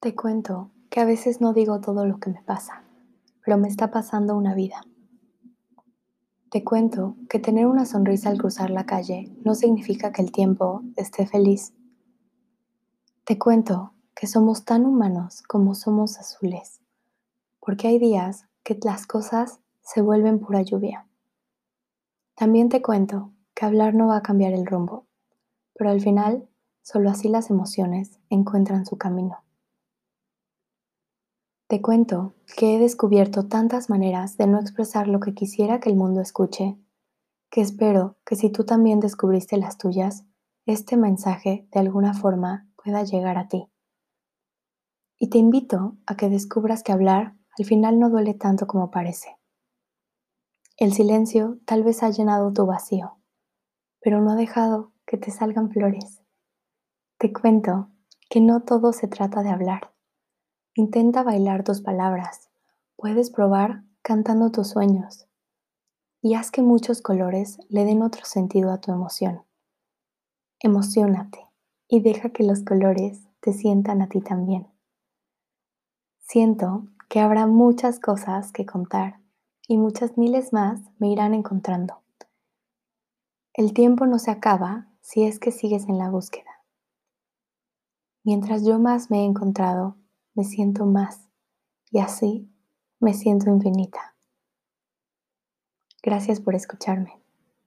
Te cuento que a veces no digo todo lo que me pasa, pero me está pasando una vida. Te cuento que tener una sonrisa al cruzar la calle no significa que el tiempo esté feliz. Te cuento que somos tan humanos como somos azules, porque hay días que las cosas se vuelven pura lluvia. También te cuento que hablar no va a cambiar el rumbo, pero al final solo así las emociones encuentran su camino. Te cuento que he descubierto tantas maneras de no expresar lo que quisiera que el mundo escuche, que espero que si tú también descubriste las tuyas, este mensaje de alguna forma pueda llegar a ti. Y te invito a que descubras que hablar al final no duele tanto como parece. El silencio tal vez ha llenado tu vacío, pero no ha dejado que te salgan flores. Te cuento que no todo se trata de hablar Intenta bailar tus palabras. Puedes probar cantando tus sueños. Y haz que muchos colores le den otro sentido a tu emoción. Emocionate y deja que los colores te sientan a ti también. Siento que habrá muchas cosas que contar y muchas miles más me irán encontrando. El tiempo no se acaba si es que sigues en la búsqueda. Mientras yo más me he encontrado, me siento más y así me siento infinita. Gracias por escucharme.